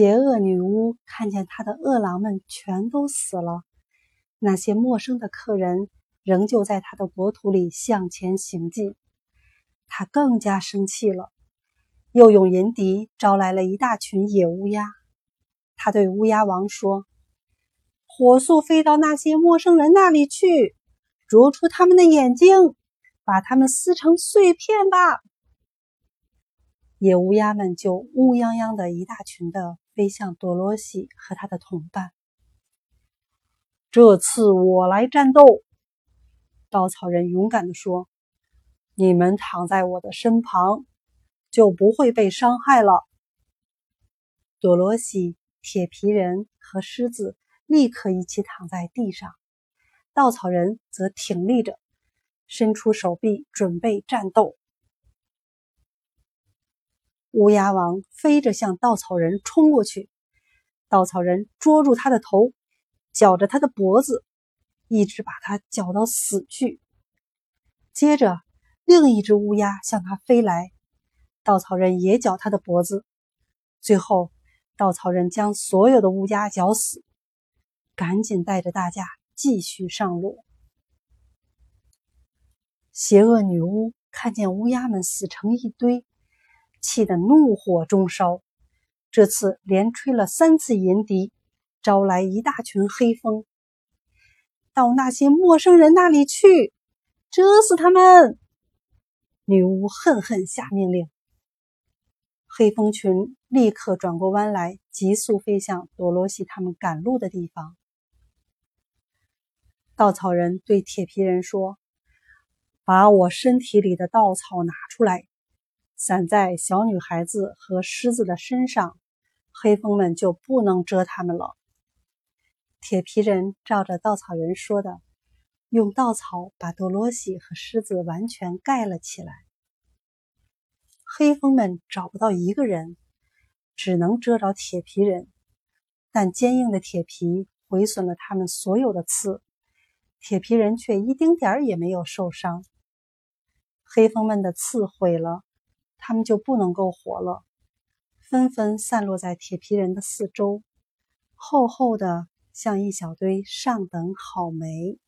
邪恶女巫看见她的恶狼们全都死了，那些陌生的客人仍旧在她的国土里向前行进。她更加生气了，又用银笛招来了一大群野乌鸦。她对乌鸦王说：“火速飞到那些陌生人那里去，啄出他们的眼睛，把他们撕成碎片吧。”野乌鸦们就乌泱泱的一大群的飞向多罗西和他的同伴。这次我来战斗，稻草人勇敢地说：“你们躺在我的身旁，就不会被伤害了。”多罗西、铁皮人和狮子立刻一起躺在地上，稻草人则挺立着，伸出手臂准备战斗。乌鸦王飞着向稻草人冲过去，稻草人捉住他的头，绞着他的脖子，一直把他绞到死去。接着，另一只乌鸦向他飞来，稻草人也绞他的脖子。最后，稻草人将所有的乌鸦绞死，赶紧带着大家继续上路。邪恶女巫看见乌鸦们死成一堆。气得怒火中烧，这次连吹了三次银笛，招来一大群黑蜂，到那些陌生人那里去，蛰死他们！女巫恨恨下命令。黑蜂群立刻转过弯来，急速飞向多罗西他们赶路的地方。稻草人对铁皮人说：“把我身体里的稻草拿出来。”散在小女孩子和狮子的身上，黑蜂们就不能蛰他们了。铁皮人照着稻草人说的，用稻草把多罗西和狮子完全盖了起来。黑蜂们找不到一个人，只能蛰着铁皮人，但坚硬的铁皮毁损了他们所有的刺，铁皮人却一丁点儿也没有受伤。黑蜂们的刺毁了。他们就不能够活了，纷纷散落在铁皮人的四周，厚厚的像一小堆上等好煤。